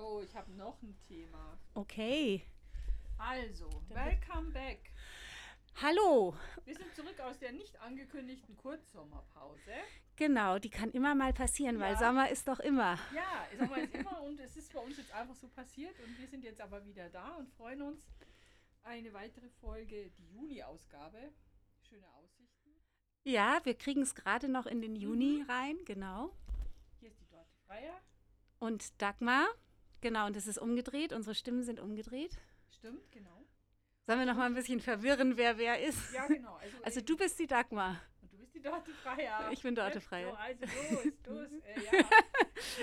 Oh, ich habe noch ein Thema. Okay. Also, welcome back. Hallo. Wir sind zurück aus der nicht angekündigten Kurzsommerpause. Genau, die kann immer mal passieren, weil Ja. Sommer ist doch immer. Ja, Sommer ist immer und es ist bei uns jetzt einfach so passiert und wir sind jetzt aber wieder da und freuen uns. Eine weitere Folge, die Juni-Ausgabe. Schöne Aussichten. Ja, wir kriegen es gerade noch in den Juni rein, genau. Hier ist die Dorte Freier. Und Dagmar, genau, und es ist umgedreht, unsere Stimmen sind umgedreht. Stimmt, genau. Sollen wir noch mal ein bisschen verwirren, wer wer ist? Ja, genau. Also, Also du bist die Dagmar. Und du bist die Dorte Freier. Ich bin Dorte Freier. So, also los, los. Äh, ja.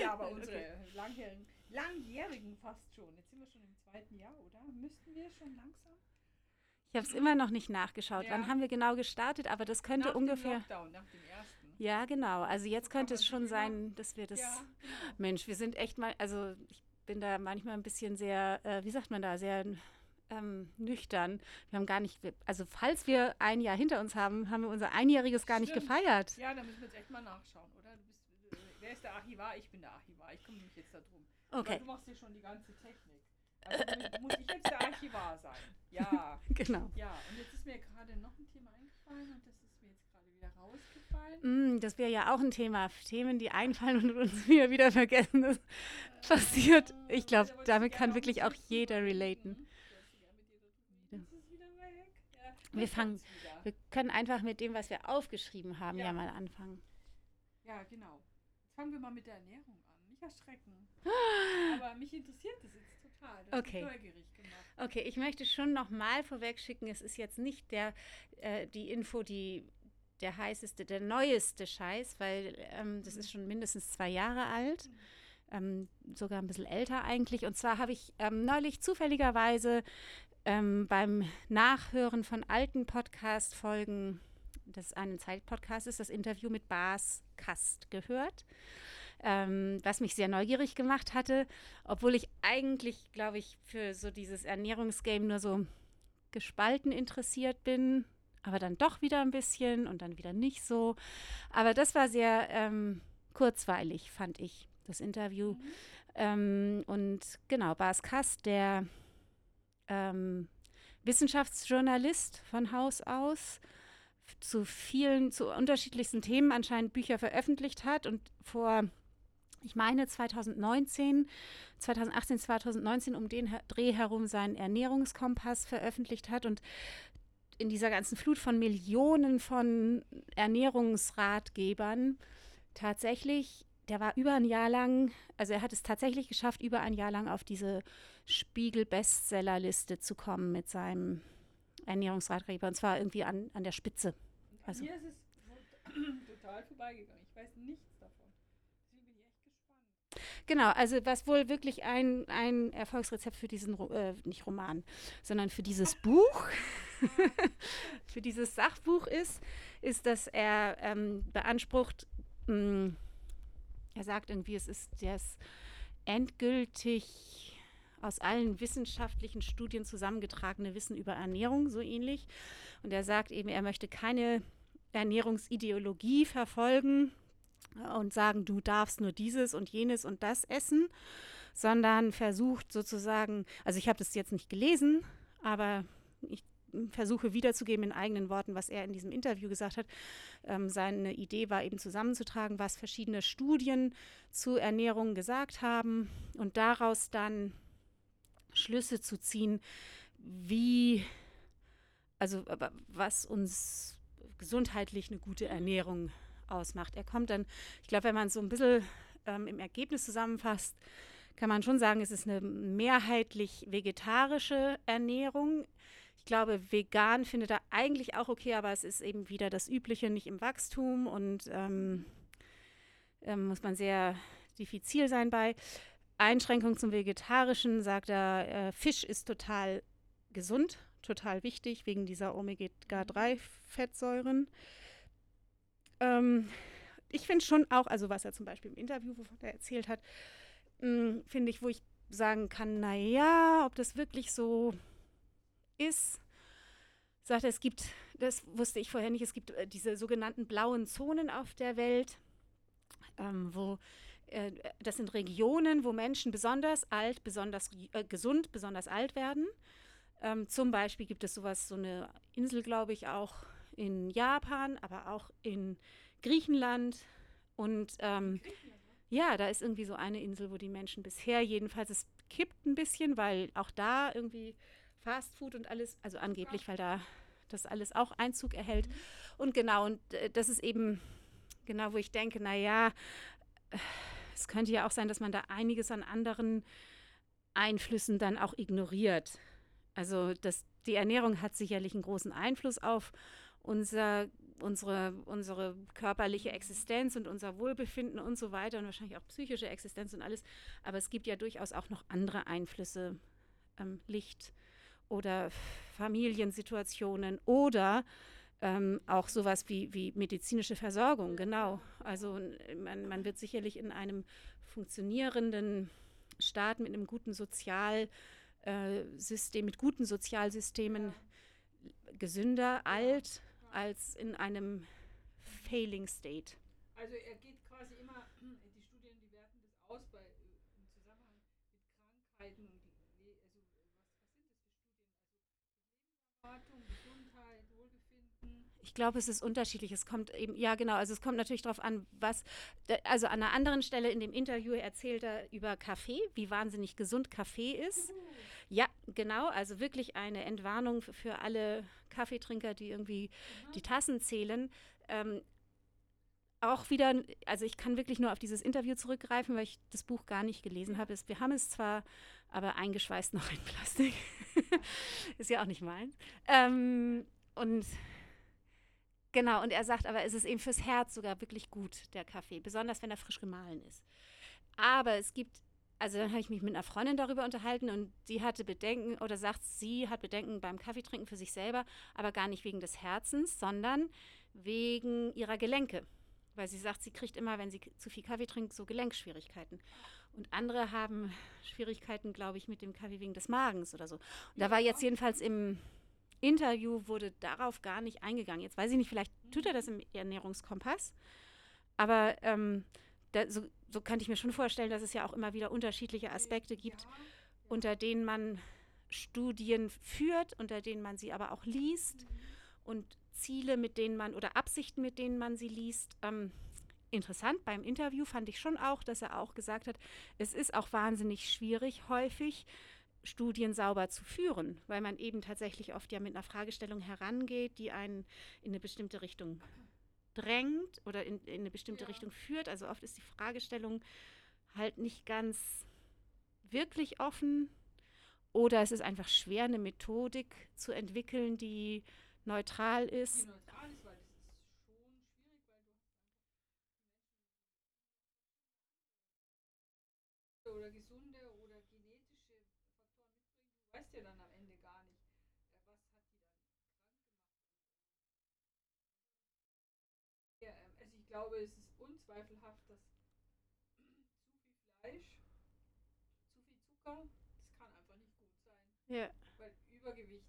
ja, aber unsere langjährigen, langjährigen fast schon. Jetzt sind wir schon im zweiten Jahr, oder? Müssten wir schon langsam? Ich habe es immer noch nicht nachgeschaut. Ja. Wann haben wir genau gestartet? Aber das könnte nach ungefähr. Dem Lockdown, nach dem ersten. Ja, genau. Also jetzt könnte es schon sein, dass wir das. Ja, genau. Mensch, wir sind echt mal, also ich bin da manchmal ein bisschen sehr, äh, wie sagt man da, sehr ähm, nüchtern. Wir haben gar nicht, also falls wir ein Jahr hinter uns haben, haben wir unser Einjähriges gar nicht Stimmt. gefeiert. Ja, da müssen wir jetzt echt mal nachschauen, oder? Du bist, äh, wer ist der Archivar? Ich bin der Archivar. Ich kümmere mich jetzt darum. Okay, du machst hier schon die ganze Technik. Also mu- muss ich jetzt der Archivar sein? Ja. genau. Ja, und jetzt ist mir gerade noch ein Thema eingefallen und das ist mir jetzt gerade wieder rausgefallen. Mm, das wäre ja auch ein Thema. Themen, die einfallen und uns wieder vergessen. Das passiert. Ich glaube, damit kann wirklich auch jeder relaten. Wir fangen-. Wir können einfach mit dem, was wir aufgeschrieben haben, ja, Ja. mal anfangen. Ja, genau. Jetzt fangen wir mal mit der Ernährung an. Nicht erschrecken. Aber mich interessiert das jetzt total. Das Okay. neugierig gemacht. Okay, ich möchte schon noch mal vorweg schicken, es ist jetzt nicht der, äh, die Info, die der heißeste, der neueste Scheiß, weil ähm, das ist schon mindestens zwei Jahre alt, ähm, sogar ein bisschen älter eigentlich. Und zwar habe ich ähm, neulich zufälligerweise ähm, beim Nachhören von alten Podcast-Folgen des einen Zeitpodcasts das Interview mit Bas Kast gehört, ähm, was mich sehr neugierig gemacht hatte, obwohl ich eigentlich, glaube ich, für so dieses Ernährungsgame nur so gespalten interessiert bin, aber dann doch wieder ein bisschen und dann wieder nicht so. Aber das war sehr ähm, kurzweilig, fand ich, das Interview. Ähm, und genau, Bas Kast, der ähm, Wissenschaftsjournalist von Haus aus, zu vielen, zu unterschiedlichsten Themen anscheinend Bücher veröffentlicht hat und vor, ich meine 2019, 2018, 2019 um den Dreh herum seinen Ernährungskompass veröffentlicht hat und in dieser ganzen Flut von Millionen von Ernährungsratgebern tatsächlich, der war über ein Jahr lang, also er hat es tatsächlich geschafft, über ein Jahr lang auf diese Spiegel-Bestsellerliste zu kommen mit seinem Ernährungsratgeber und zwar irgendwie an, an der Spitze. Also- mir ist es total vorbeigegangen. Ich weiß nichts davon. Deswegen bin ich echt gespannt. Genau, also was wohl wirklich ein, ein Erfolgsrezept für diesen, äh, nicht Roman, sondern für dieses Buch, für dieses Sachbuch ist, ist, dass er ähm, beansprucht, mh, er sagt irgendwie, es ist das endgültig aus allen wissenschaftlichen Studien zusammengetragene Wissen über Ernährung, so ähnlich. Und er sagt eben, er möchte keine Ernährungsideologie verfolgen, und sagen, du darfst nur dieses und jenes und das essen, sondern versucht sozusagen, also ich habe das jetzt nicht gelesen, aber ich versuche wiederzugeben in eigenen Worten, was er in diesem Interview gesagt hat. Ähm, seine Idee war eben zusammenzutragen, was verschiedene Studien zu Ernährung gesagt haben und daraus dann Schlüsse zu ziehen, wie, also was uns gesundheitlich eine gute Ernährung ausmacht. Er kommt dann, ich glaube, wenn man es so ein bisschen ähm, im Ergebnis zusammenfasst, kann man schon sagen, es ist eine mehrheitlich vegetarische Ernährung. Glaube, vegan findet er eigentlich auch okay, aber es ist eben wieder das Übliche, nicht im Wachstum und ähm, ähm, muss man sehr diffizil sein bei. Einschränkung zum Vegetarischen sagt er, äh, Fisch ist total gesund, total wichtig wegen dieser Omega-3-Fettsäuren. Ähm, ich finde schon auch, also was er zum Beispiel im Interview, er erzählt hat, mh, finde ich, wo ich sagen kann, naja, ob das wirklich so ist, sagt er, es gibt, das wusste ich vorher nicht, es gibt äh, diese sogenannten blauen Zonen auf der Welt, ähm, wo äh, das sind Regionen, wo Menschen besonders alt, besonders äh, gesund, besonders alt werden. Ähm, zum Beispiel gibt es sowas, so eine Insel, glaube ich, auch in Japan, aber auch in Griechenland. Und ähm, ja, da ist irgendwie so eine Insel, wo die Menschen bisher jedenfalls, es kippt ein bisschen, weil auch da irgendwie Fast Food und alles, also angeblich, weil da das alles auch Einzug erhält. Und genau, und äh, das ist eben genau, wo ich denke, naja, es könnte ja auch sein, dass man da einiges an anderen Einflüssen dann auch ignoriert. Also das, die Ernährung hat sicherlich einen großen Einfluss auf unser, unsere, unsere körperliche Existenz und unser Wohlbefinden und so weiter und wahrscheinlich auch psychische Existenz und alles. Aber es gibt ja durchaus auch noch andere Einflüsse, ähm, Licht oder Familiensituationen oder ähm, auch sowas wie, wie medizinische Versorgung, genau. Also man, man wird sicherlich in einem funktionierenden Staat mit einem guten Sozialsystem, äh, mit guten Sozialsystemen gesünder, alt, als in einem failing state. Also er geht quasi immer, die Studien, die werten das aus bei, im Zusammenhang mit Krankheiten und die, also was, was sind das für Studien? Also Lebenserwartung, Gesundheit, Wohlbefinden. Ich glaube, es ist unterschiedlich. Es kommt eben, ja genau, also es kommt natürlich darauf an, was, also an einer anderen Stelle in dem Interview erzählt er über Kaffee, wie wahnsinnig gesund Kaffee ist. Juhu. Ja, genau, also wirklich eine Entwarnung für alle Kaffeetrinker, die irgendwie mhm. die Tassen zählen. Ähm, auch wieder, also ich kann wirklich nur auf dieses Interview zurückgreifen, weil ich das Buch gar nicht gelesen habe. Wir haben es zwar, aber eingeschweißt noch in Plastik. ist ja auch nicht meins. Ähm, und genau, und er sagt aber, es ist eben fürs Herz sogar wirklich gut, der Kaffee, besonders wenn er frisch gemahlen ist. Aber es gibt also dann habe ich mich mit einer Freundin darüber unterhalten und sie hatte Bedenken oder sagt, sie hat Bedenken beim Kaffeetrinken für sich selber, aber gar nicht wegen des Herzens, sondern wegen ihrer Gelenke. Weil sie sagt, sie kriegt immer, wenn sie zu viel Kaffee trinkt, so Gelenkschwierigkeiten. Und andere haben Schwierigkeiten, glaube ich, mit dem Kaffee wegen des Magens oder so. Und da war jetzt jedenfalls im Interview, wurde darauf gar nicht eingegangen. Jetzt weiß ich nicht, vielleicht tut er das im Ernährungskompass. Aber ähm, da, so, so könnte ich mir schon vorstellen, dass es ja auch immer wieder unterschiedliche Aspekte gibt, unter denen man Studien führt, unter denen man sie aber auch liest und Ziele, mit denen man oder Absichten, mit denen man sie liest. Ähm, interessant beim Interview fand ich schon auch, dass er auch gesagt hat, es ist auch wahnsinnig schwierig häufig, Studien sauber zu führen, weil man eben tatsächlich oft ja mit einer Fragestellung herangeht, die einen in eine bestimmte Richtung drängt oder in, in eine bestimmte ja. Richtung führt. Also oft ist die Fragestellung halt nicht ganz wirklich offen oder es ist einfach schwer, eine Methodik zu entwickeln, die neutral ist. Die neutral ist, weil das ist schon schwierig, weil du oder gesunde oder genetische Faktoren mitbringen. Du weißt ja dann am Ende gar nicht, glaube, es ist unzweifelhaft, dass zu viel Fleisch, zu viel Zucker, das kann einfach nicht gut sein. Ja. Weil Übergewicht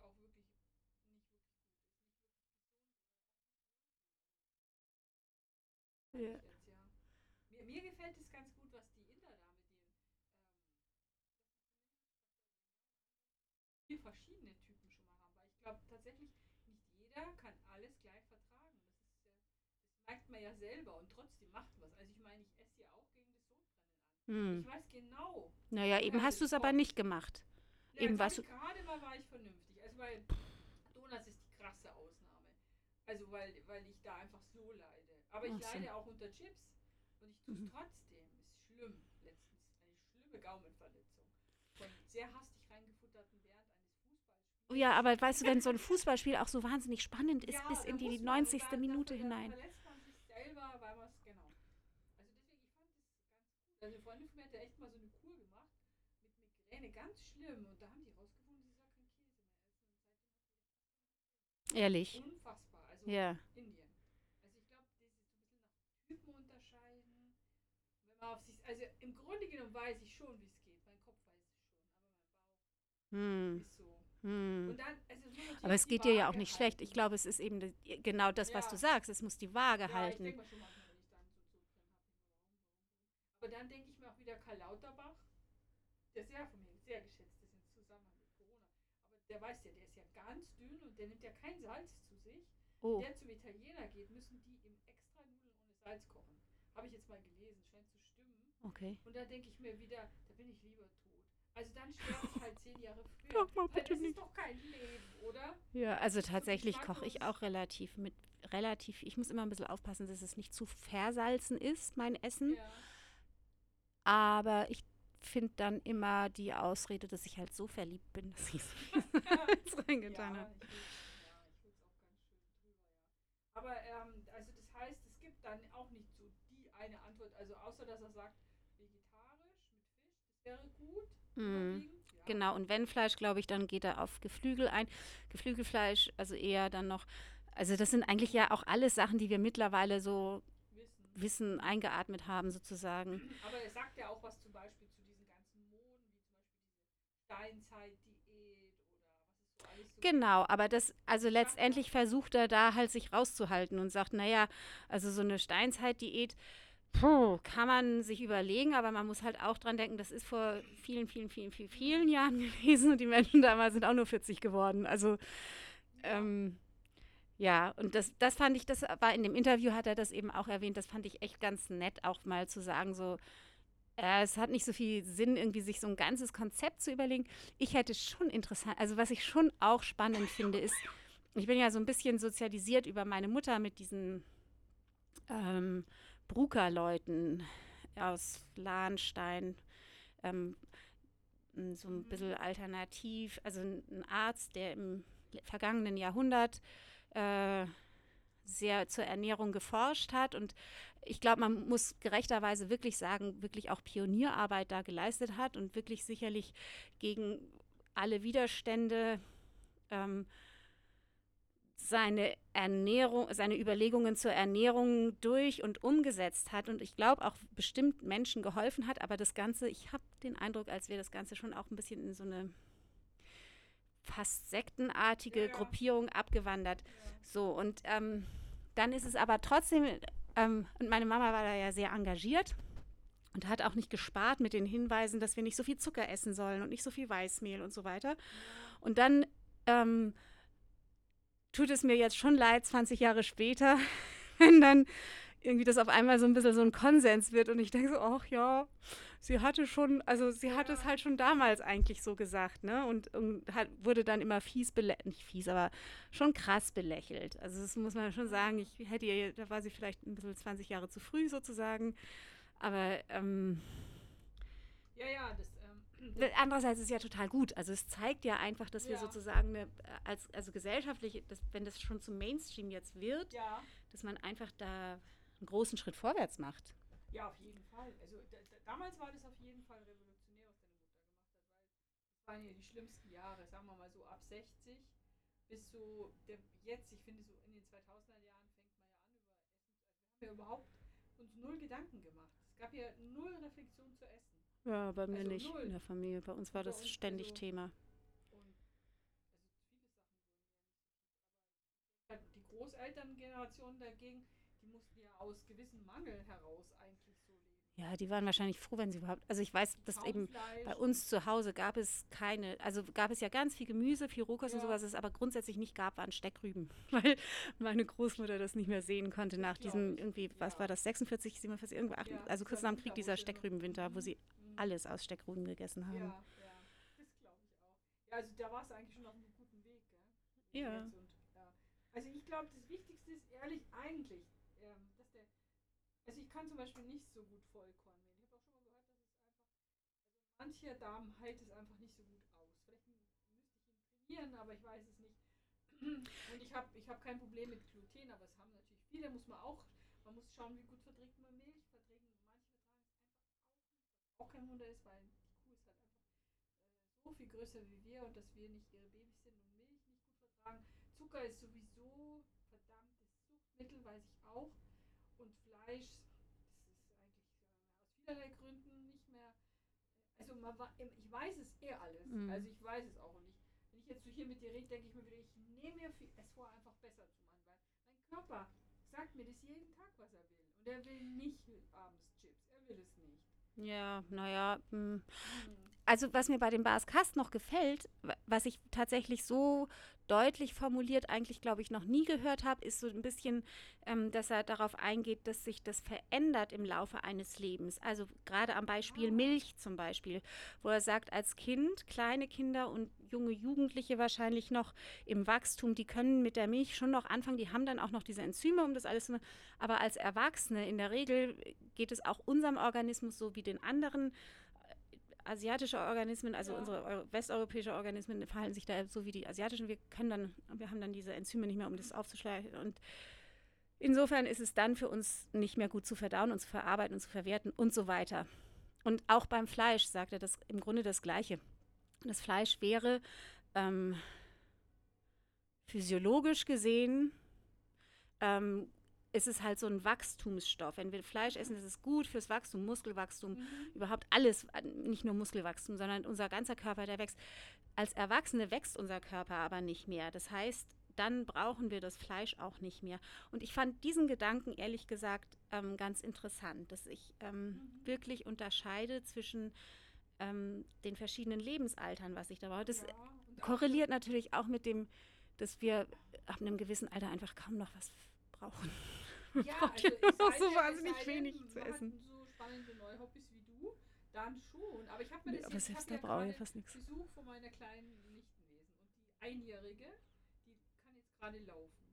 auch wirklich nicht wirklich gut ist, nicht wirklich gesund. Ja. Jetzt, ja. Mir, mir gefällt es ganz gut, was die Inder da mit den, ähm, vier verschiedene Typen schon mal haben, weil ich glaube tatsächlich, nicht jeder kann alles gleich vertragen merkt man ja selber und trotzdem macht was. Also ich meine, ich esse ja auch gegen das Sodbrennen an. Hm. Ich weiß genau. Naja, eben hast du es aber nicht gemacht. Ja, eben was gerade mal war ich vernünftig. Also weil Donuts ist die krasse Ausnahme. Also weil, weil ich da einfach so leide. Aber ich Ach leide auch unter Chips und ich tue es mhm. trotzdem. Ist schlimm. Letztens eine schlimme Gaumenverletzung. Von sehr hastig reingefutterten während eines Fußballspiels. Ja, aber weißt du, wenn so ein Fußballspiel auch so wahnsinnig spannend ist, ja, bis in die 90. Man, Minute hinein. Verletzt selber, weil man es, genau. Also deswegen, ich fand es ganz gut. Also eine Freundin von mir hat ja echt mal so eine Kur gemacht mit Migräne, ganz schlimm. Und da haben die rausgefunden, sie soll keinen Käse mehr essen. Und seitdem Ehrlich? Unfassbar. Also ja. Indien. Also ich glaube, das ist so ein bisschen nach Typen unterscheiden. Wenn man auf sich, also im Grunde genommen weiß ich schon, wie es geht. Mein Kopf weiß es schon, aber mein Bauch hm. ist so. Hm. Dann, also Aber es geht dir ja auch nicht halten. schlecht. Ich glaube, es ist eben genau das, was ja. du sagst. Es muss die Waage ja, halten. Aber dann denke ich mir auch wieder Karl Lauterbach, der sehr von mir sehr geschätzt ist im Zusammenhang mit Corona. Aber der weiß ja, der ist ja ganz dünn und der nimmt ja kein Salz zu sich. Oh. Wenn der zum Italiener geht, müssen die ihm extra Nudeln ohne Salz kochen. Habe ich jetzt mal gelesen, scheint zu stimmen. Okay. Und da denke ich mir wieder, da bin ich lieber tot. Also dann sterbe ich halt zehn Jahre früher. Doch, mal bitte das ist doch kein Leben, oder? Ja, also tatsächlich koche ich auch relativ mit relativ, ich muss immer ein bisschen aufpassen, dass es nicht zu versalzen ist, mein Essen. Ja. Aber ich finde dann immer die Ausrede, dass ich halt so verliebt bin, dass ich es reingetan habe. Aber ähm, also das heißt, es gibt dann auch nicht so die eine Antwort, also außer dass er sagt, vegetarisch mit Fisch, das wäre gut. Mm. Ja. Genau, und wenn Fleisch, glaube ich, dann geht er auf Geflügel ein. Geflügelfleisch, also eher dann noch, also das sind eigentlich ja auch alles Sachen, die wir mittlerweile so Wissen, eingeatmet haben, sozusagen. Aber er sagt ja auch was zum Beispiel zu diesen ganzen Moden, wie zum Beispiel diese Steinzeit-Diät oder was ist so Genau, aber das, also letztendlich versucht er da halt sich rauszuhalten und sagt, naja, also so eine Steinzeit-Diät, Puh, kann man sich überlegen, aber man muss halt auch dran denken, das ist vor vielen, vielen, vielen, vielen, vielen Jahren gewesen und die Menschen damals sind auch nur 40 geworden. Also ähm, ja, und das, das fand ich, das war in dem Interview, hat er das eben auch erwähnt, das fand ich echt ganz nett, auch mal zu sagen, so, äh, es hat nicht so viel Sinn, irgendwie sich so ein ganzes Konzept zu überlegen. Ich hätte schon interessant, also was ich schon auch spannend finde, ist, ich bin ja so ein bisschen sozialisiert über meine Mutter mit diesen ähm, Bruker-Leuten aus Lahnstein, ähm, so ein bisschen alternativ, also ein Arzt, der im vergangenen Jahrhundert äh, sehr zur Ernährung geforscht hat. Und ich glaube, man muss gerechterweise wirklich sagen, wirklich auch Pionierarbeit da geleistet hat und wirklich sicherlich gegen alle Widerstände ähm, seine Ernährung, seine Überlegungen zur Ernährung durch und umgesetzt hat. Und ich glaube auch bestimmt Menschen geholfen hat, aber das Ganze, ich habe den Eindruck, als wäre das Ganze schon auch ein bisschen in so eine fast sektenartige. Gruppierung abgewandert. So, und ähm, dann ist es aber trotzdem, ähm, und meine Mama war da ja sehr engagiert und hat auch nicht gespart mit den Hinweisen, dass wir nicht so viel Zucker essen sollen und nicht so viel Weißmehl und so weiter. Und dann ähm, tut es mir jetzt schon leid, 20 Jahre später, wenn dann irgendwie das auf einmal so ein bisschen so ein Konsens wird und ich denke so, ach ja, sie hatte schon, also sie hat es halt schon damals eigentlich so gesagt, ne? Und, und hat, wurde dann immer fies belächelt, nicht fies, aber schon krass belächelt. Also das muss man schon sagen, ich hätte ihr, da war sie vielleicht ein bisschen 20 Jahre zu früh sozusagen. Aber ähm, ja, ja, das Andererseits ist es ja total gut. Also es zeigt ja einfach, dass wir sozusagen eine, als also gesellschaftlich, dass, wenn das schon zum Mainstream jetzt wird, ja. dass man einfach da einen großen Schritt vorwärts macht. Ja, auf jeden Fall. Also damals war das auf jeden Fall revolutionär, was deine Mutter gemacht hat, weil das waren ja die schlimmsten Jahre, sagen wir mal so ab 60 bis so der, jetzt, ich finde so in den 2000er Jahren fängt man ja an über Essen, wir haben ja überhaupt uns null Gedanken gemacht. Es gab ja null Reflexion zu Essen. Ja, bei mir also nicht null. in der Familie. Bei uns war bei das uns ständig also Thema. Also die Großelterngeneration dagegen, aus gewissem Mangel heraus eigentlich so leben. Ja, die waren wahrscheinlich froh, wenn sie überhaupt. Also ich weiß, dass eben bei uns zu Hause gab es keine, also gab es ja ganz viel Gemüse, viel Rohkost ja. und sowas, es aber grundsätzlich nicht gab, waren Steckrüben, weil meine Großmutter das nicht mehr sehen konnte nach diesem irgendwie, ja. was war das, 46, 47, irgendwo, ja, also kurz nach dem Krieg, dieser Steckrübenwinter, wo sie alles aus Steckrüben gegessen haben. Ja, ja, das glaube ich auch. Ja, also da war es eigentlich schon auf einem guten Weg, gell? Ja. Und, ja. Also ich glaube, das Wichtigste ist ehrlich eigentlich, also ich kann zum Beispiel nicht so gut Vollkornmehl. Ich habe auch schon mal gehört, dass es einfach, also manche Damen hält es einfach nicht so gut aus. Vielleicht müsste ich ihn trainieren, aber ich weiß es nicht. Und ich habe ich hab kein Problem mit Gluten, aber es haben natürlich viele, muss man auch, man muss schauen, wie gut verträgt man Milch, auch kein Wunder ist, weil die Kuh ist halt einfach äh, so viel größer wie wir und dass wir nicht ihre Babys sind und Milch nicht gut vertragen. Zucker ist sowieso verdammtes Suchtmittel, weiß ich auch. Fleisch, das ist eigentlich äh, aus vielerlei Gründen nicht mehr. Also man, ich weiß es eh alles. Mhm. Also ich weiß es auch. Und ich, wenn ich jetzt so hier mit dir rede, denke ich mir wieder, ich nehme mir es vor, einfach besser zu machen, weil mein Körper sagt mir das jeden Tag, was er will. Und er will nicht abends Chips. Er will es nicht. Ja, naja. Hm. Also was mir bei dem Bas Kast noch gefällt, was ich tatsächlich so deutlich formuliert eigentlich, glaube ich, noch nie gehört habe, ist so ein bisschen, ähm, dass er darauf eingeht, dass sich das verändert im Laufe eines Lebens. Also gerade am Beispiel ah. Milch zum Beispiel, wo er sagt, als Kind, kleine Kinder und junge Jugendliche wahrscheinlich noch im Wachstum, die können mit der Milch schon noch anfangen, die haben dann auch noch diese Enzyme, um das alles zu machen. Aber als Erwachsene in der Regel geht es auch unserem Organismus so wie den anderen asiatische Organismen, also ja. unsere westeuropäische Organismen verhalten sich da so wie die asiatischen. Wir können dann, wir haben dann diese Enzyme nicht mehr, um das aufzuschleichen. Und insofern ist es dann für uns nicht mehr gut zu verdauen und zu verarbeiten und zu verwerten und so weiter. Und auch beim Fleisch sagt er das im Grunde das Gleiche. Das Fleisch wäre ähm, physiologisch gesehen ähm, ist es halt so ein Wachstumsstoff. Wenn wir Fleisch essen, ist es gut fürs Wachstum, Muskelwachstum, mhm. überhaupt alles, nicht nur Muskelwachstum, sondern unser ganzer Körper, der wächst. Als Erwachsene wächst unser Körper aber nicht mehr. Das heißt, dann brauchen wir das Fleisch auch nicht mehr. Und ich fand diesen Gedanken ehrlich gesagt ähm, ganz interessant, dass ich ähm, mhm. wirklich unterscheide zwischen ähm, den verschiedenen Lebensaltern, was ich da brauche. Das ja, korreliert natürlich auch mit dem, dass wir ab einem gewissen Alter einfach kaum noch was brauchen. Ja, also noch so wahnsinnig wenig zu essen. so spannende neue Hobbys wie du, dann schon. Aber ich habe mir das nee, jetzt, selbst da brauche ich fast nichts. Besuch von meiner kleinen Nichtenwesen. Und die Einjährige, die kann jetzt gerade laufen.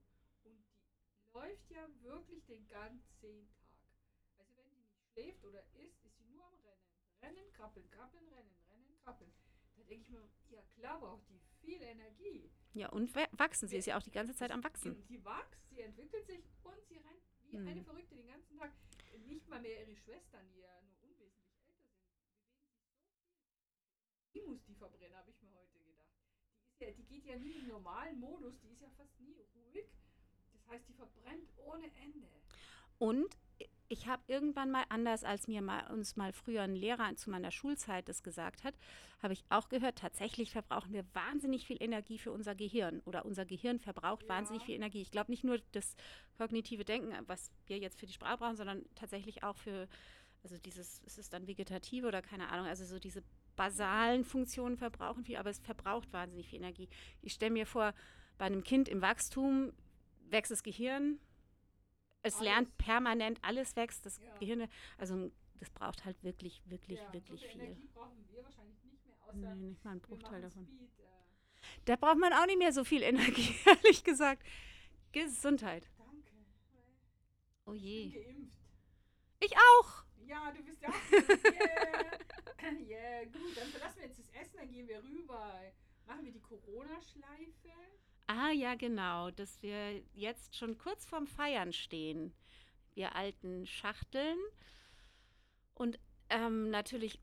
Und die läuft ja wirklich den ganzen Tag. Also wenn die nicht schläft oder isst, ist sie nur am Rennen. Rennen, krabbeln, krabbeln, rennen, rennen, krabbeln. Da denke ich mir, ja klar braucht die viel Energie. Ja, und wachsen. Sie ist ja auch die ganze Zeit am Wachsen. Sie wächst, sie entwickelt sich und sie rennt wie mhm. eine Verrückte den ganzen Tag. Nicht mal mehr ihre Schwestern, die ja nur unwesentlich älter sind, bewegen sich so viel. Die muss die verbrennen, habe ich mir heute gedacht. Die, ist ja, die geht ja nie im normalen Modus, die ist ja fast nie ruhig. Das heißt, die verbrennt ohne Ende. Und ich habe irgendwann mal, anders als mir mal, uns mal früher ein Lehrer zu meiner Schulzeit das gesagt hat, habe ich auch gehört, tatsächlich verbrauchen wir wahnsinnig viel Energie für unser Gehirn oder unser Gehirn verbraucht ja. wahnsinnig viel Energie. Ich glaube nicht nur das kognitive Denken, was wir jetzt für die Sprache brauchen, sondern tatsächlich auch für, also dieses, ist es dann vegetative oder keine Ahnung, also so diese basalen Funktionen verbrauchen viel, aber es verbraucht wahnsinnig viel Energie. Ich stelle mir vor, bei einem Kind im Wachstum wächst das Gehirn, es alles. lernt permanent, alles wächst, das ja. Gehirn, also das braucht halt wirklich, wirklich, ja, wirklich so viel. Energie brauchen wir wahrscheinlich nicht mehr, außer nee, nicht mal ein Bruchteil davon. Speed, äh. Da braucht man auch nicht mehr so viel Energie, ehrlich gesagt. Gesundheit. Danke. Oh je. Ich bin geimpft. Ich auch. Ja, du bist ja auch. Yeah. yeah, gut. Dann verlassen wir jetzt das Essen, dann gehen wir rüber. Machen wir die Corona-Schleife. Ah ja, genau, dass wir jetzt schon kurz vorm Feiern stehen. Wir alten Schachteln. Und ähm, natürlich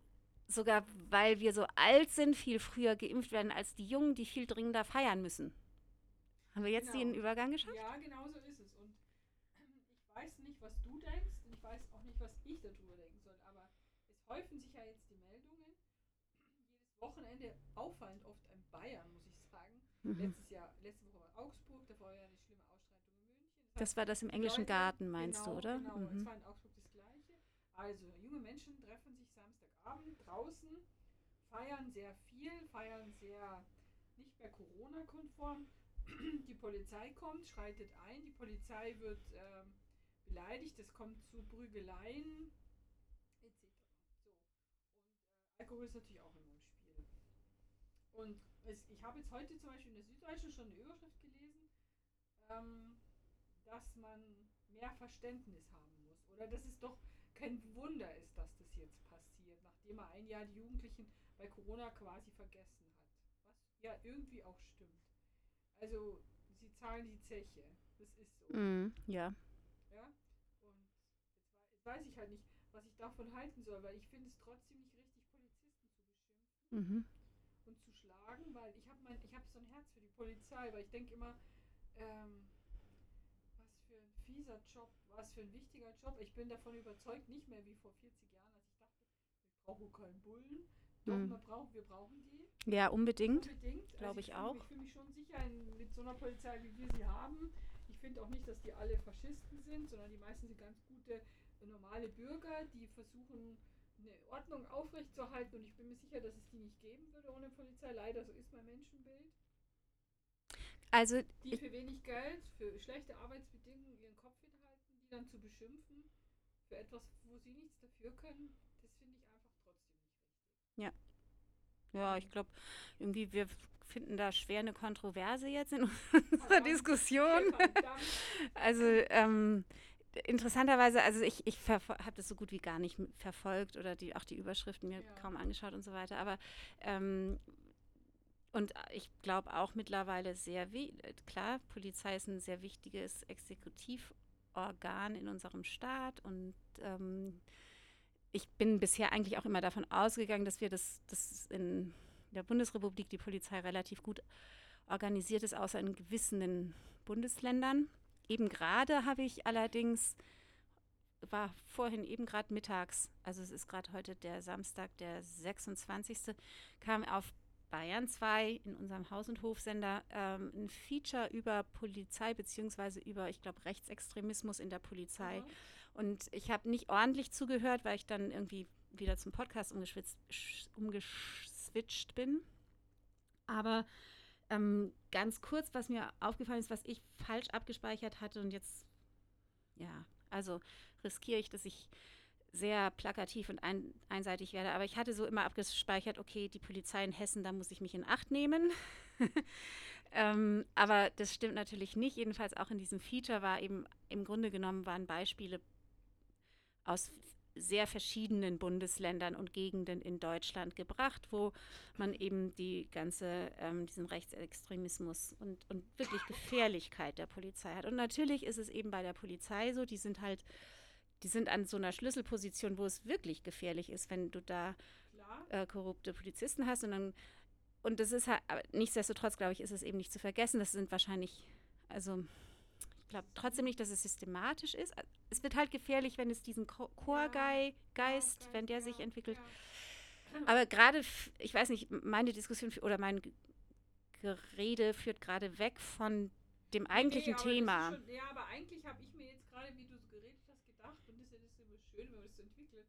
sogar, weil wir so alt sind, viel früher geimpft werden als die Jungen, die viel dringender feiern müssen. Haben wir jetzt genau. den Übergang geschafft? Ja, genau so ist es. Und ich weiß nicht, was du denkst und ich weiß auch nicht, was ich darüber denken soll. Aber es häufen sich ja jetzt die Meldungen. Jedes Wochenende auffallend oft in Bayern. Mhm. Letztes Jahr, letzte Woche war Augsburg, da war ja eine schlimme Ausschreitung in München. Das, das war das im englischen Leute, Garten, meinst genau, du, oder? Genau, mhm. es war in Augsburg das Gleiche. Also, junge Menschen treffen sich Samstagabend draußen, feiern sehr viel, feiern sehr nicht mehr Corona-konform. Die Polizei kommt, schreitet ein, die Polizei wird ähm, beleidigt, es kommt zu Prügeleien etc. So. Und äh, Alkohol ist natürlich auch immer im Spiel. Und ich habe jetzt heute zum Beispiel in der Süddeutschen schon eine Überschrift gelesen, ähm, dass man mehr Verständnis haben muss. Oder dass es doch kein Wunder ist, dass das jetzt passiert, nachdem er ein Jahr die Jugendlichen bei Corona quasi vergessen hat. Was ja irgendwie auch stimmt. Also sie zahlen die Zeche. Das ist so. Mm, ja. Ja. Und jetzt, weiß ich halt nicht, was ich davon halten soll, weil ich finde es trotzdem nicht richtig, Polizisten zu beschimpfen. Mhm schlagen, weil ich habe habe so ein Herz für die Polizei, weil ich denke immer, ähm, was für ein fieser Job, was für ein wichtiger Job. Ich bin davon überzeugt, nicht mehr wie vor 40 Jahren, als ich dachte, wir brauchen keinen Bullen. Doch, mhm. wir, brauchen, wir brauchen die. Ja, unbedingt. Unbedingt. Glaube also ich, ich auch. ich fühle mich schon sicher in, mit so einer Polizei, wie wir sie haben. Ich finde auch nicht, dass die alle Faschisten sind, sondern die meisten sind ganz gute, normale Bürger, die versuchen, eine Ordnung aufrechtzuerhalten und ich bin mir sicher, dass es die nicht geben würde ohne Polizei. Leider, so ist mein Menschenbild. Also die für wenig Geld, für schlechte Arbeitsbedingungen ihren Kopf hinhalten, die dann zu beschimpfen für etwas, wo sie nichts dafür können, das finde ich einfach trotzdem nicht richtig. Ja. Ja, ich glaube, irgendwie wir finden da schwer eine Kontroverse jetzt in unserer Diskussion. also ähm, interessanterweise, also ich, ich habe das so gut wie gar nicht verfolgt oder die, auch die Überschriften mir ja. kaum angeschaut und so weiter. Aber ähm, und ich glaube auch mittlerweile sehr, klar, Polizei ist ein sehr wichtiges Exekutivorgan in unserem Staat und ähm, ich bin bisher eigentlich auch immer davon ausgegangen, dass wir das, das in der Bundesrepublik die Polizei relativ gut organisiert ist, außer in gewissen Bundesländern. Eben gerade habe ich allerdings, war vorhin eben gerade mittags, also es ist gerade heute der Samstag, der 26., kam auf Bayern 2 in unserem Haus- und Hofsender ähm, ein Feature über Polizei beziehungsweise über, ich glaube, Rechtsextremismus in der Polizei. Mhm. Und ich habe nicht ordentlich zugehört, weil ich dann irgendwie wieder zum Podcast umgeswitcht bin. Aber ähm, ganz kurz, was mir aufgefallen ist, was ich falsch abgespeichert hatte und jetzt, ja, also riskiere ich, dass ich sehr plakativ und ein, einseitig werde. Aber ich hatte so immer abgespeichert, okay, die Polizei in Hessen, da muss ich mich in Acht nehmen. ähm, aber das stimmt natürlich nicht. Jedenfalls auch in diesem Feature war eben im Grunde genommen waren Beispiele aus sehr verschiedenen Bundesländern und Gegenden in Deutschland gebracht, wo man eben die ganze, ähm, diesen Rechtsextremismus und, und wirklich Gefährlichkeit der Polizei hat. Und natürlich ist es eben bei der Polizei so, die sind halt, die sind an so einer Schlüsselposition, wo es wirklich gefährlich ist, wenn du da äh, korrupte Polizisten hast und dann und das ist halt, nichtsdestotrotz, glaube ich, ist es eben nicht zu vergessen. Das sind wahrscheinlich, also glaube trotzdem nicht, dass es systematisch ist. Es wird halt gefährlich, wenn es diesen Chorgeist, ja, wenn der sich entwickelt. Ja. Aber gerade, ich weiß nicht, meine Diskussion oder mein Gerede führt gerade weg von dem eigentlichen nee, Thema. Schon, ja, aber eigentlich habe ich mir jetzt gerade, wie du so geredet hast, gedacht, und das ist ja immer schön, wenn man das entwickelt,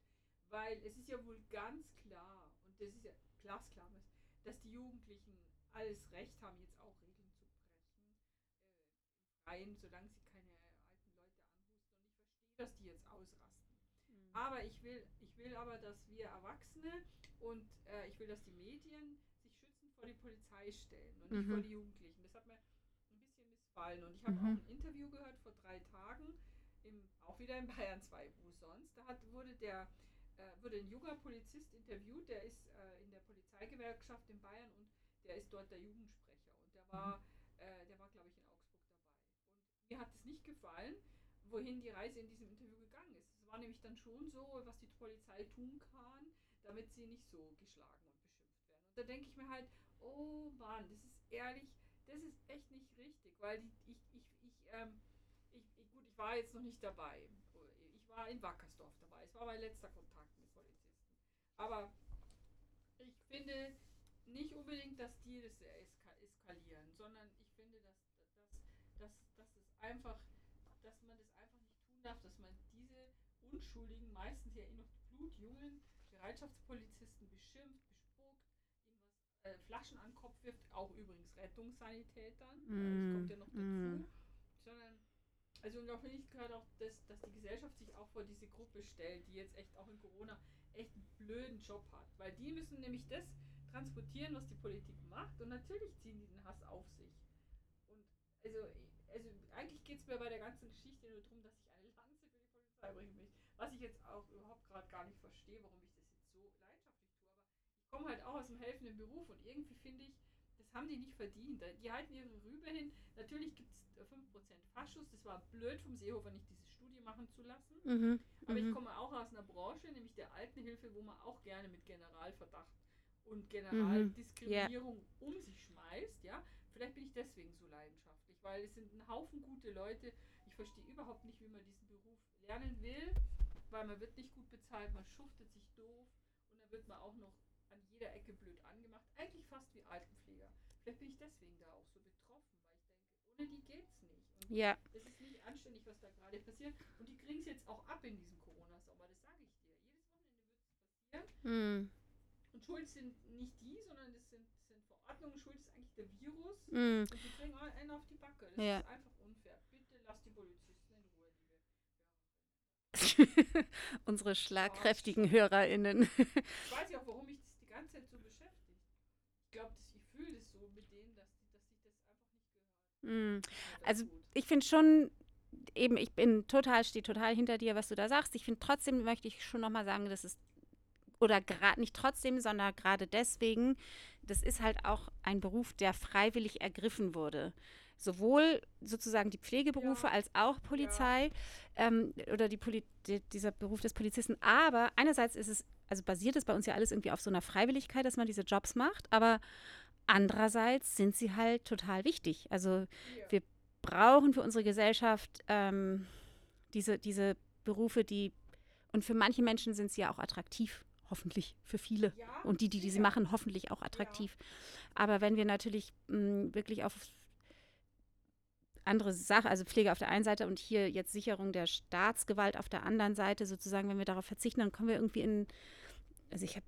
weil es ist ja wohl ganz klar, und das ist ja glasklar, dass die Jugendlichen alles Recht haben, jetzt auch Regeln zu brechen. Freien, solange sie keine alten Leute anhusten. Und ich verstehe, dass die jetzt ausrasten. Mhm. Aber ich will, ich will aber, dass wir Erwachsene und äh, ich will, dass die Medien sich schützend vor die Polizei stellen und mhm. nicht vor mhm. die Jugendlichen. Das hat mir ein bisschen missfallen. Und ich habe mhm. auch ein Interview gehört vor drei Tagen, im, auch wieder in Bayern 2, wo sonst. Da hat, wurde der äh, wurde ein junger Polizist interviewt, der ist äh, in der Polizeigewerkschaft in Bayern und der ist dort der Jugendsprecher und der war, mhm. äh, der war glaube ich in Augsburg dabei. Und mir hat es nicht gefallen, wohin die Reise in diesem Interview gegangen ist. Es war nämlich dann schon so, was die Polizei tun kann, damit sie nicht so geschlagen und beschimpft werden. Und da denke ich mir halt, oh Mann, das ist ehrlich, das ist echt nicht richtig, weil die, ich, ich, ich, ähm, ich, ich, gut, ich war jetzt noch nicht dabei. Ich war in Wackersdorf dabei. Es war mein letzter Kontakt aber ich finde nicht unbedingt, dass die das eskalieren, sondern einfach, dass man das einfach nicht tun darf, dass man diese unschuldigen, meistens ja eh noch blutjungen Bereitschaftspolizisten beschimpft, bespuckt, ihnen was, äh, Flaschen an den Kopf wirft, auch übrigens Rettungssanitätern, mm. das kommt ja noch dazu, mm. sondern also und da finde ich gehört auch, dass, dass die Gesellschaft sich auch vor diese Gruppe stellt, die jetzt echt auch in Corona echt einen blöden Job hat. Weil die müssen nämlich das transportieren, was die Politik macht. Und natürlich ziehen die den Hass auf sich. Und also, also eigentlich geht es mir bei der ganzen Geschichte nur darum, dass ich eine Lanze für die Polizei bringen möchte. Was ich jetzt auch überhaupt gerade gar nicht verstehe, warum ich das jetzt so leidenschaftlich tue. Aber ich komme halt auch aus dem helfenden Beruf und irgendwie finde ich, das haben die nicht verdient. Die halten ihre Rübe hin. Natürlich gibt es 5% Faschus. Das war blöd vom Seehofer, nicht diese Studie machen zu lassen. Mhm. Aber mhm. ich komme auch aus einer Branche, nämlich der Altenhilfe, wo man auch gerne mit Generalverdacht und Generaldiskriminierung mhm. yeah. um sich schmeißt. Ja? Vielleicht bin ich deswegen so leidenschaftlich, weil es sind ein Haufen gute Leute. Ich verstehe überhaupt nicht, wie man diesen Beruf lernen will, weil man wird nicht gut bezahlt, man schuftet sich doof und dann wird man auch noch an jeder Ecke blöd angemacht. Eigentlich fast wie Altenpfleger. Vielleicht bin ich deswegen da auch so betroffen, weil ich denke, ohne die geht's nicht. Und ja. Es ist nicht anständig, was da gerade passiert. Und die kriegen es jetzt auch ab in diesem Corona-Sommer, das sage ich dir. Jedes Wochenende wird es Mm. Und schuld sind nicht die, sondern das sind, Verordnungen. Schuld ist eigentlich der Virus. Mm. Und die kriegen einen auf die Backe. Das ja. ist einfach unfair. Bitte lass die Polizisten in Ruhe, liebe. Unsere schlagkräftigen oh, HörerInnen. ich weiß ja auch, warum mich das die ganze Zeit so beschäftigt. Ich glaube, ich fühle das so mit denen, dass, dass sich das einfach nicht gehört. Mm. Also, ich finde schon, eben, ich bin total, stehe total hinter dir, was du da sagst. Ich finde trotzdem, möchte ich schon nochmal sagen, dass es, oder gerade nicht trotzdem, sondern gerade deswegen, das ist halt auch ein Beruf, der freiwillig ergriffen wurde. Sowohl sozusagen die Pflegeberufe ja. als auch Polizei ja. ähm, oder die Poli die, dieser Beruf des Polizisten. Aber einerseits ist es, also basiert es bei uns ja alles irgendwie auf so einer Freiwilligkeit, dass man diese Jobs macht, aber andererseits sind sie halt total wichtig. Also ja. wir brauchen für unsere Gesellschaft ähm, diese, diese Berufe, die, und für manche Menschen sind sie ja auch attraktiv, hoffentlich für viele. Ja, und die, die, die sie machen, hoffentlich auch attraktiv. Ja. Aber wenn wir natürlich mh, wirklich auf andere Sache, also Pflege auf der einen Seite und hier jetzt Sicherung der Staatsgewalt auf der anderen Seite sozusagen, wenn wir darauf verzichten, dann kommen wir irgendwie in, also ich habe,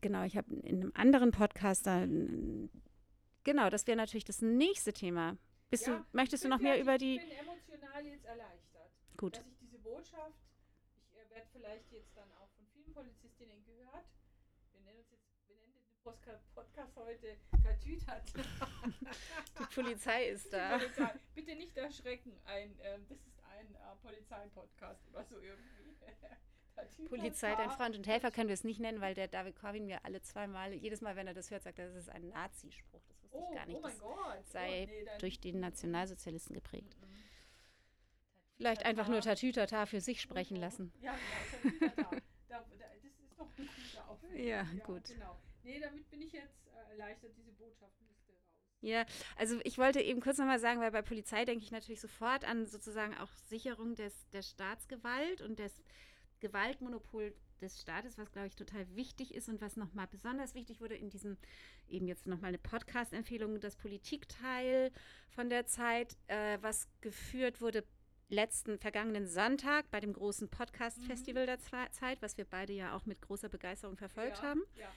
genau, ich habe in einem anderen Podcast da, genau, das wäre natürlich das nächste Thema, bist du, möchtest du noch mehr über die. Ich bin emotional jetzt erleichtert. Gut. Dass ich diese Botschaft, ich äh, werde vielleicht jetzt dann auch von vielen Polizistinnen gehört. Wir nennen uns jetzt, wir nennen den Podcast heute Tatütat. die Polizei ist da. Polizei. Bitte nicht erschrecken. Ein, ähm, das ist ein äh, Polizeipodcast oder so irgendwie. Polizei, dein Freund und Helfer können wir es nicht nennen, weil der David Corwin mir alle zweimal, jedes Mal, wenn er das hört, sagt, das ist ein Nazi-Spruch. Das wusste oh, ich gar nicht. Oh das Gott. sei oh, nee, durch die Nationalsozialisten geprägt. Mhm. Vielleicht einfach nur Tatütata für sich sprechen lassen. Ja, ja Tatütata. da, das ist doch ein guter Aufwand. Ja, ja, gut. Genau. Nee, damit bin ich jetzt äh, erleichtert, diese Botschaft müsste raus. Ja, also ich wollte eben kurz nochmal sagen, weil bei Polizei denke ich natürlich sofort an sozusagen auch Sicherung des, der Staatsgewalt und des Gewaltmonopol des Staates, was, glaube ich, total wichtig ist und was nochmal besonders wichtig wurde in diesem, eben jetzt nochmal eine Podcast-Empfehlung, das Politikteil von der Zeit, äh, was geführt wurde letzten vergangenen Sonntag bei dem großen Podcast-Festival mhm. der Zeit, was wir beide ja auch mit großer Begeisterung verfolgt ja, haben. Ja.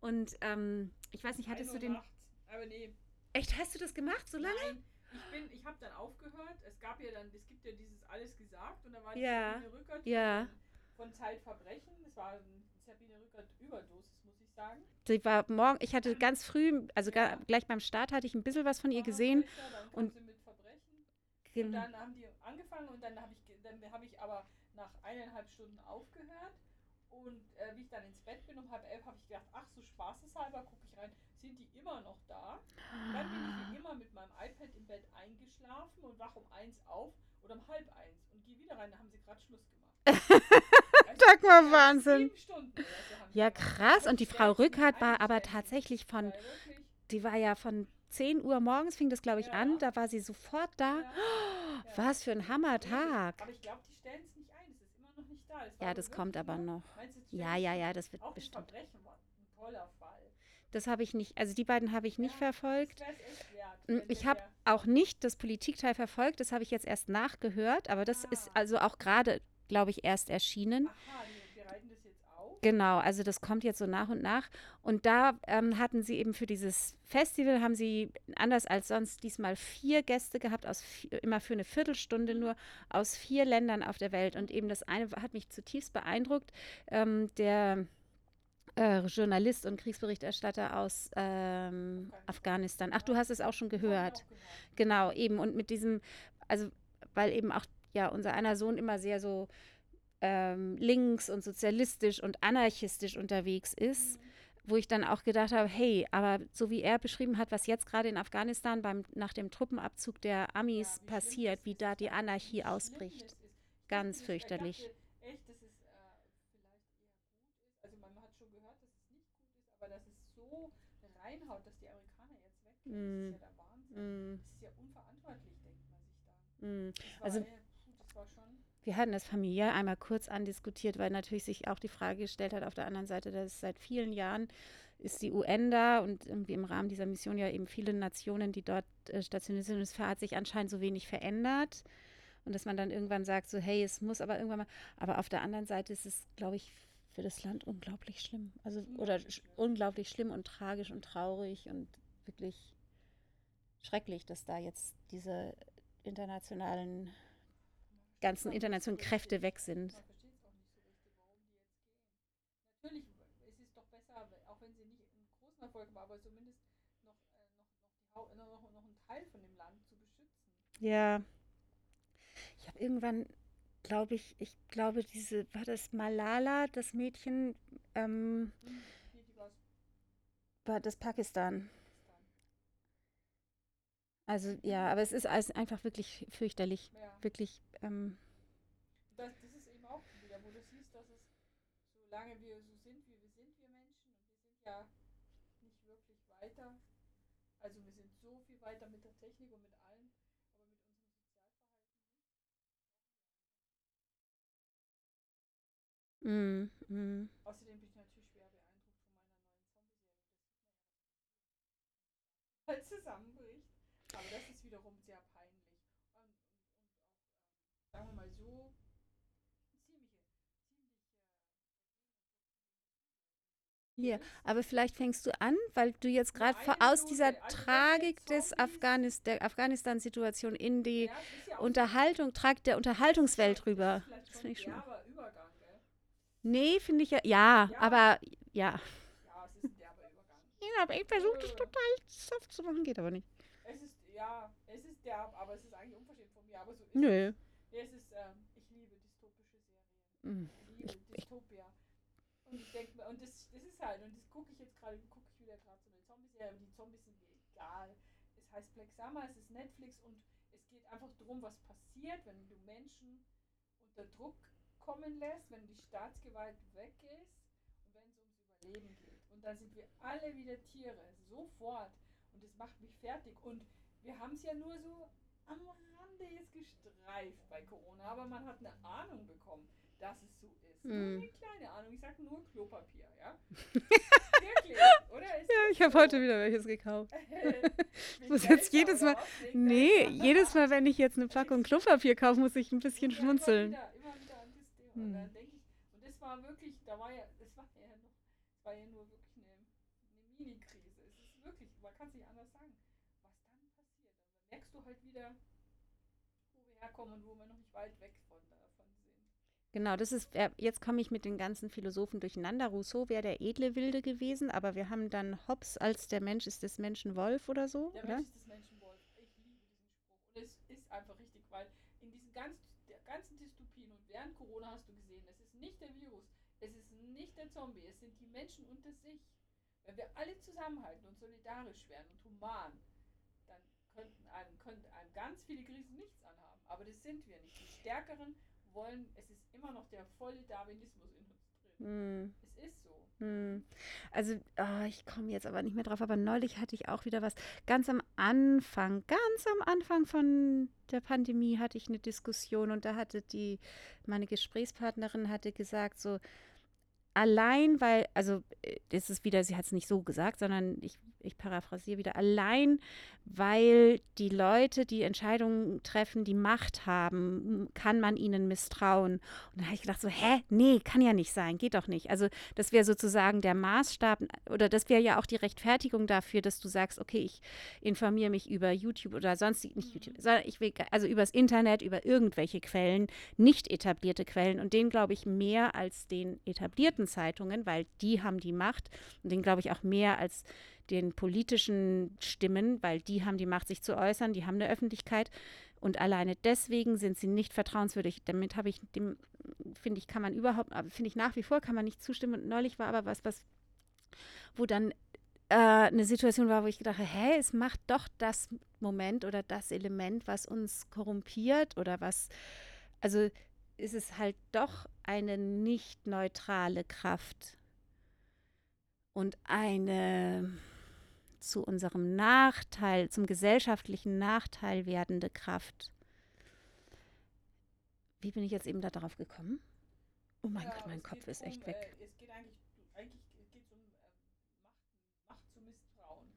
Und ähm, ich weiß nicht, hattest du den. Nacht, aber nee. Echt, hast du das gemacht so lange? Nein. Ich bin, ich habe dann aufgehört. Es gab ja dann, es gibt ja dieses alles gesagt und da war ja. die Rückert. Ja von Zeitverbrechen. Es war ein Sabine Rückert Überdosis, muss ich sagen. Sie war morgen, ich hatte ganz früh, also ja. gleich beim Start hatte ich ein bisschen was von ihr gesehen. Dann und sie mit Verbrechen. Und dann haben die angefangen und dann habe ich, dann habe ich aber nach eineinhalb Stunden aufgehört. Und äh, wie ich dann ins Bett bin um halb elf, habe ich gedacht, ach so spaßeshalber, gucke ich rein, sind die immer noch da? Und dann bin ich wie immer mit meinem iPad im Bett eingeschlafen und wach um eins auf oder um halb eins und gehe wieder rein, da haben sie gerade Schluss gemacht. Sag mal Wahnsinn. Ja, krass. Und die Frau Rückert war aber tatsächlich von, die war ja von 10 Uhr morgens, fing das, glaube ich, an. Da war sie sofort da. Oh, was für ein Hammertag. Aber ich glaube, die stellen es nicht ein. Es ist immer noch nicht da. Ja, das kommt aber noch. Ja, ja, ja, das wird bestimmt. Das habe ich nicht, also die beiden habe ich nicht verfolgt. Hm, ich habe auch nicht das Politikteil verfolgt, das habe ich jetzt erst nachgehört, aber das ist ah. also auch gerade glaube ich, erst erschienen. Aha, wir reiten das jetzt auf. Genau, also das kommt jetzt so nach und nach. Und da ähm, hatten sie eben für dieses Festival, haben sie anders als sonst diesmal vier Gäste gehabt, aus immer für eine Viertelstunde nur, aus vier Ländern auf der Welt. Und eben das eine hat mich zutiefst beeindruckt. Ähm, der äh, Journalist und Kriegsberichterstatter aus ähm, Afghanistan. Ach, du hast es auch schon gehört. Genau, eben. Und mit diesem, also weil eben auch ja unser einer Sohn immer sehr so ähm, links und sozialistisch und anarchistisch unterwegs ist, mhm. wo ich dann auch gedacht habe, hey, aber so wie er beschrieben hat, was jetzt gerade in Afghanistan beim, nach dem Truppenabzug der Amis ja, passiert, wie da die Anarchie ausbricht. Ganz fürchterlich. Echt, dass es äh, vielleicht eher gut ist. Also man hat schon gehört, dass es nicht gut ist, aber dass es so reinhaut, dass die Amerikaner jetzt weggehen, mm. das ist ja der Wahnsinn. Mm. Das ist ja unverantwortlich, denkt man sich da. Mm. Also wir hatten das familiär einmal kurz andiskutiert, weil natürlich sich auch die Frage gestellt hat, auf der anderen Seite, dass seit vielen Jahren ist die UN da und irgendwie im Rahmen dieser Mission ja eben viele Nationen, die dort äh, stationiert sind. Es hat sich anscheinend so wenig verändert. Und dass man dann irgendwann sagt, so, hey, es muss aber irgendwann mal. Aber auf der anderen Seite ist es, glaube ich, für das Land unglaublich schlimm. Also oder sch unglaublich schlimm und tragisch und traurig und wirklich schrecklich, dass da jetzt diese internationalen ganzen internationalen Kräfte weg sind. Natürlich ist es doch besser, auch wenn sie nicht einen großen Erfolg war, aber zumindest noch, äh, noch, noch, noch, noch einen Teil von dem Land zu beschützen. Ja. Ich habe irgendwann glaube ich, ich glaube, diese, war das Malala, das Mädchen, ähm, war das Pakistan. Also ja, aber es ist einfach wirklich fürchterlich. Ja. Wirklich. Ähm, das, das, ist eben auch wieder, wo du siehst, dass es, solange wir so sind, wie wir sind, wir Menschen, und wir sind ja nicht wirklich weiter. Also wir sind so viel weiter mit der Technik und mit Mm, mm. Außerdem bin ich natürlich schwer beeindruckt von meiner neuen Zombie-Serie. Halt zusammenbricht. Aber das ist wiederum sehr peinlich. Und, und, und auch, ähm, sagen wir mal so, ziemliche, ziemliche. Ja, aber vielleicht fängst du an, weil du jetzt gerade aus dieser also Tragik des Afghanis der Afghanistan-Situation in die ja, ja Unterhaltung, tragt der Unterhaltungswelt rüber. Das finde ich schon. Nee, finde ich ja, ja. Ja, aber ja. Ja, es ist ein derber Übergang. Ja, aber ich versuche das total soft zu machen, geht aber nicht. Es ist, ja, es ist derb, aber es ist eigentlich unverschämt von mir. Aber so ist Nö. Es. Nee, es ist, ähm, ich liebe dystopische Serien. Mm. Ich liebe Dystopia. Und ich denke und das, das ist halt, und das gucke ich jetzt gerade, gucke ich wieder gerade so eine Zombie-Serie, aber die Zombies sind mir egal. Es heißt Black Summer, es ist Netflix und es geht einfach darum, was passiert, wenn du Menschen unter Druck kommen lässt, wenn die Staatsgewalt weg ist und wenn es ums Überleben geht. Und dann sind wir alle wieder Tiere, sofort. Und das macht mich fertig. Und wir haben es ja nur so am Rande jetzt gestreift bei Corona, aber man hat eine Ahnung bekommen, dass es so ist. Mm. Nur hm. eine kleine Ahnung, ich sage nur Klopapier, ja? Wirklich, oder? Ist ja, ich habe so? heute wieder welches gekauft. ich muss jetzt jedes Mal, nee, jedes Mal, wenn ich jetzt eine Packung Klopapier kaufe, muss ich ein bisschen schmunzeln. Immer wieder, hm. Und dann denke ich, und das war wirklich, da war ja, das war ja noch, das war ja nur wirklich eine, eine Mini-Krise. Es ist wirklich, man kann es nicht anders sagen, was dann passiert. Und dann merkst du halt wieder, wo wir herkommen und wo wir noch nicht weit weg von davon sind. Genau, das ist, jetzt komme ich mit den ganzen Philosophen durcheinander. Rousseau wäre der edle Wilde gewesen, aber wir haben dann Hobbes als der Mensch ist des Menschen Wolf oder so, der oder? Mensch ist des Menschen Wolf. Ich liebe diesen Spruch. Und es ist einfach richtig, weil in diesen ganz, ganzen Dystopien und während Corona hast du gesehen, es ist nicht der Virus, es ist nicht der Zombie, es sind die Menschen unter sich. Wenn wir alle zusammenhalten und solidarisch wären und human, dann könnten einem, könnten einem ganz viele Krisen nichts anhaben. Aber das sind wir nicht. Die Stärkeren wollen, es ist immer noch der volle Darwinismus in uns drin. Mm. Es ist so. Hm. Also, oh, ich komme jetzt aber nicht mehr drauf, aber neulich hatte ich auch wieder was. Ganz am Anfang, ganz am Anfang von der Pandemie hatte ich eine Diskussion und da hatte die, meine Gesprächspartnerin hatte gesagt, so, allein, weil, also, äh, das ist wieder, sie hat es nicht so gesagt, sondern ich ich paraphrasiere wieder, allein weil die Leute, die Entscheidungen treffen, die Macht haben, kann man ihnen misstrauen. Und dann habe ich gedacht, so, hä, nee, kann ja nicht sein, geht doch nicht. Also das wäre sozusagen der Maßstab oder das wäre ja auch die Rechtfertigung dafür, dass du sagst, okay, ich informiere mich über YouTube oder sonst nicht YouTube, sondern ich will, also übers Internet, über irgendwelche Quellen, nicht etablierte Quellen und denen glaube ich mehr als den etablierten Zeitungen, weil die haben die Macht und denen glaube ich auch mehr als den politischen Stimmen, weil die haben die Macht, sich zu äußern, die haben eine Öffentlichkeit. Und alleine deswegen sind sie nicht vertrauenswürdig. Damit habe ich, dem finde ich, kann man überhaupt, finde ich nach wie vor, kann man nicht zustimmen. Und neulich war aber was, was, wo dann äh, eine Situation war, wo ich gedacht habe, hä, es macht doch das Moment oder das Element, was uns korrumpiert oder was, also ist es halt doch eine nicht neutrale Kraft und eine zu unserem Nachteil, zum gesellschaftlichen Nachteil werdende Kraft. Wie bin ich jetzt eben darauf gekommen? Oh mein ja, Gott, mein Kopf ist um, echt weg. Äh, es geht eigentlich, eigentlich geht um äh, Macht, Macht, zu misstrauen.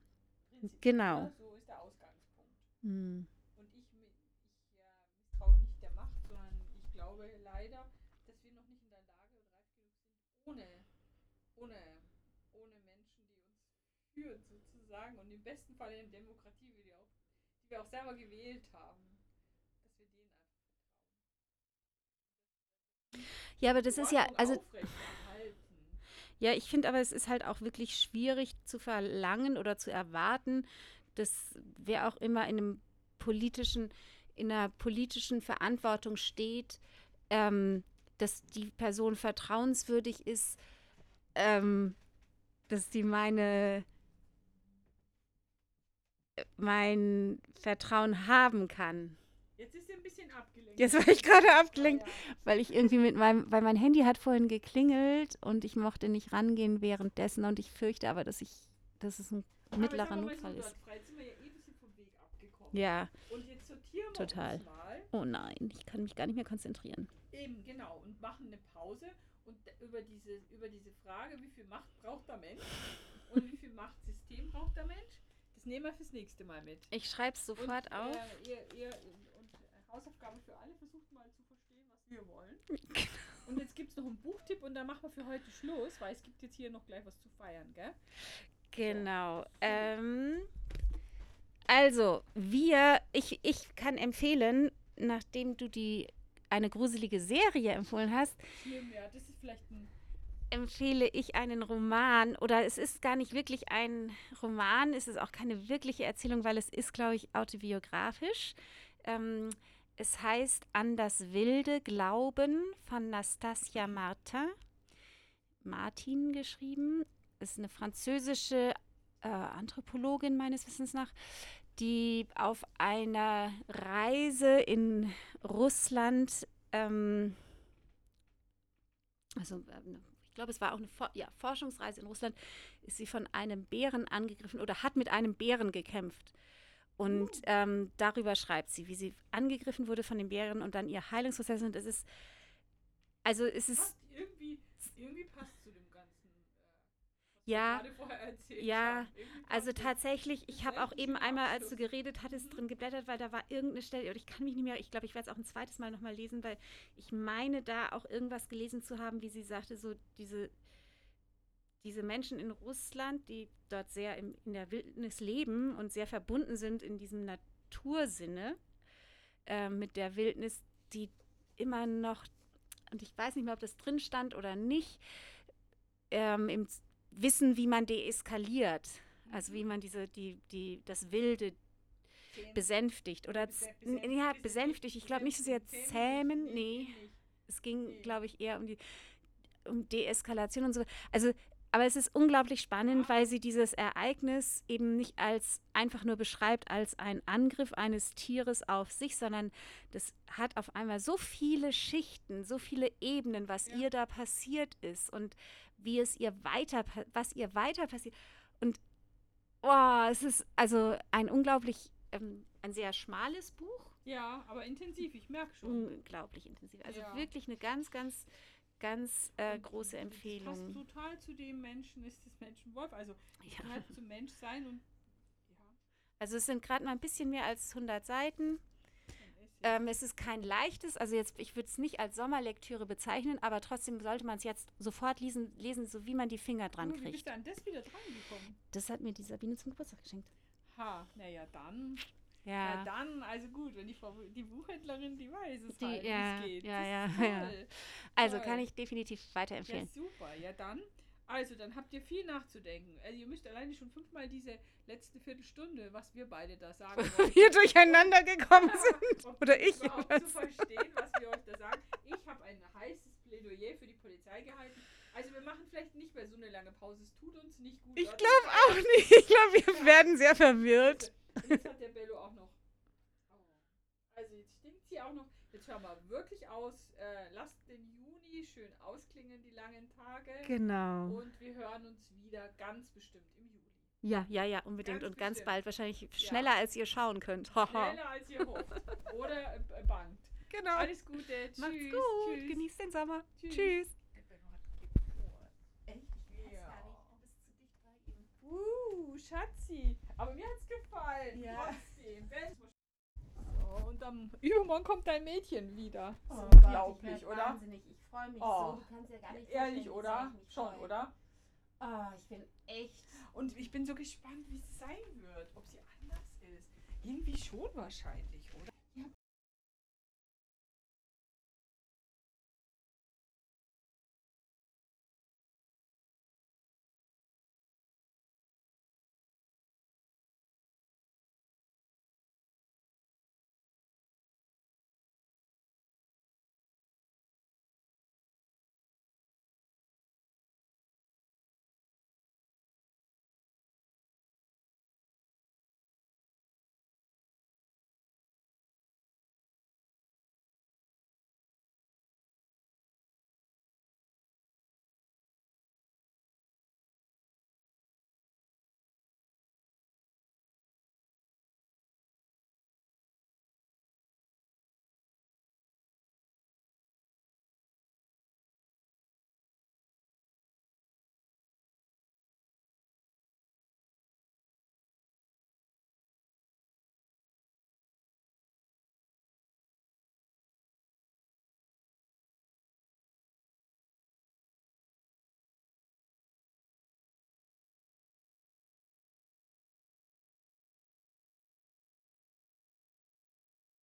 Genau. Ne? So ist der Ausgangspunkt. Hm. Und ich, ich äh, misstraue nicht der Macht, sondern ich glaube leider, dass wir noch nicht in der Lage und reif genug sind, ohne, ohne, ohne Menschen, die uns führen, sozusagen und im besten Fall in Demokratie, die, auch, die wir auch selber gewählt haben, dass wir denen einfach vertrauen. Ja, aber das ist ja, also ja, ich finde aber, es ist halt auch wirklich schwierig zu verlangen oder zu erwarten, dass wer auch immer in einem politischen, in einer politischen Verantwortung steht, ähm, dass die Person vertrauenswürdig ist, ähm, dass die meine mein Vertrauen haben kann. Jetzt ist sie ein bisschen abgelenkt. Jetzt war ich gerade abgelenkt, ja, weil ich irgendwie mit meinem, weil mein Handy hat vorhin geklingelt und ich mochte nicht rangehen währenddessen und ich fürchte aber, dass ich, dass es ein mittlerer Notfall ist. Ja. Und jetzt sortieren wir Total. Oh nein, ich kann mich gar nicht mehr konzentrieren. Eben, genau. Und machen eine Pause und über diese, über diese Frage, wie viel Macht braucht der Mensch und wie viel Machtsystem braucht der Mensch, das nehmen wir fürs nächste Mal mit. Ich schreibe es sofort und, auf. Äh, ihr, ihr, und Hausaufgabe für alle, versucht mal zu verstehen, was wir wollen. und jetzt gibt es noch einen Buchtipp und dann machen wir für heute Schluss, weil es gibt jetzt hier noch gleich was zu feiern, gell? Genau. So. Ähm, also, wir, ich, ich kann empfehlen, nachdem du die eine gruselige Serie empfohlen hast, Schlimm, ja, das ist vielleicht ein empfehle ich einen Roman oder es ist gar nicht wirklich ein Roman, es ist auch keine wirkliche Erzählung, weil es ist, glaube ich, autobiografisch. Ähm, es heißt An das wilde Glauben von Nastasia Martin. Martin geschrieben. Ist eine französische äh, Anthropologin meines Wissens nach, die auf einer Reise in Russland, ähm, also äh, glaube, es war auch eine For ja, Forschungsreise in Russland, ist sie von einem Bären angegriffen oder hat mit einem Bären gekämpft. Und uh. ähm, darüber schreibt sie, wie sie angegriffen wurde von den Bären und dann ihr Heilungsprozess. Und es ist, also es ist. Passt irgendwie, irgendwie passt ja, ja, also tatsächlich, ich habe auch eben einmal, als du geredet hattest, mhm. drin geblättert, weil da war irgendeine Stelle, und ich kann mich nicht mehr, ich glaube, ich werde es auch ein zweites Mal nochmal lesen, weil ich meine da auch irgendwas gelesen zu haben, wie sie sagte, so diese, diese Menschen in Russland, die dort sehr im, in der Wildnis leben und sehr verbunden sind in diesem Natursinne äh, mit der Wildnis, die immer noch, und ich weiß nicht mehr, ob das drin stand oder nicht, ähm, im wissen, wie man deeskaliert. Also wie man diese, die, die, das Wilde besänftigt. Oder ja, besänftigt. Ich glaube nicht so sehr zähmen. Nee. Es ging, glaube ich, eher um die um Deeskalation und so. Also, aber es ist unglaublich spannend, weil sie dieses Ereignis eben nicht als einfach nur beschreibt als ein Angriff eines Tieres auf sich, sondern das hat auf einmal so viele Schichten, so viele Ebenen, was ja. ihr da passiert ist und wie es ihr weiter, was ihr weiter passiert. Und oh, es ist also ein unglaublich, ähm, ein sehr schmales Buch. Ja, aber intensiv, ich merke schon. Unglaublich intensiv. Also ja. wirklich eine ganz, ganz, ganz äh, große Empfehlung. Das passt total zu dem Menschen, ist das Menschenwolf. Also ja. halt zum Menschsein und ja. Also es sind gerade mal ein bisschen mehr als 100 Seiten. Ähm, es ist kein leichtes, also jetzt, ich würde es nicht als Sommerlektüre bezeichnen, aber trotzdem sollte man es jetzt sofort lesen, lesen, so wie man die Finger dran kriegt. Wie bist du an das wieder dran gekommen? Das hat mir die Sabine zum Geburtstag geschenkt. Ha, naja, dann. Ja. ja. dann, also gut, wenn die, Frau, die Buchhändlerin, die weiß es die, halt, ja, wie es geht. Ja, ja, ja. Also toll. kann ich definitiv weiterempfehlen. Ja, super. Ja, dann also, dann habt ihr viel nachzudenken. Also, ihr müsst alleine schon fünfmal diese letzte Viertelstunde, was wir beide da sagen, wir durcheinander gekommen sind. Oder ich. Zu verstehen, was wir euch da sagen. Ich habe ein heißes Plädoyer für die Polizei gehalten. Also, wir machen vielleicht nicht mehr so eine lange Pause. Es tut uns nicht gut. Ich glaube auch nicht. Ich glaube, wir ja. werden sehr verwirrt. Und jetzt hat der Bello auch noch. Also, jetzt stinkt sie auch noch. Jetzt hören wir wirklich aus. Äh, lasst den Juni schön ausklingen, die langen Tage. Genau. Und wir hören uns wieder ganz bestimmt im Juli. Ja, ja, ja, unbedingt. Ganz und ganz bald wahrscheinlich schneller, ja. als ihr schauen könnt. schneller, als ihr hofft. Oder äh, bangt. Genau. Alles Gute. Tschüss. Macht's gut. Tschüss. Genießt den Sommer. Tschüss. Tschüss. Uh, Schatzi. Aber mir hat's gefallen. Ja. Trotzdem und am Übermorgen kommt dein Mädchen wieder. Oh, Unglaublich, oder? Wahnsinnig. Ich freue mich oh, so. Du kannst ja gar nicht. Ehrlich, oder? Schon, freue. oder? Oh, ich bin echt. Und ich bin so gespannt, wie es sein wird. Ob sie anders ist. Irgendwie schon wahrscheinlich, oder?